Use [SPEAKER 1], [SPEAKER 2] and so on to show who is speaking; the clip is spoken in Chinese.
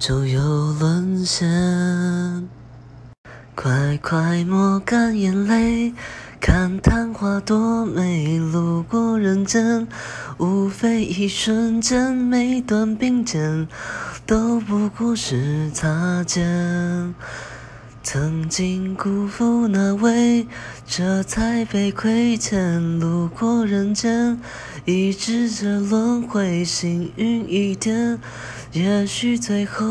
[SPEAKER 1] 就又沦陷，快快抹干眼泪，看昙花多美。路过人间，无非一瞬间，每段并肩都不过是擦肩。曾经辜负那位，这才被亏欠。路过人间，一直这轮回，幸运一点，也许最后。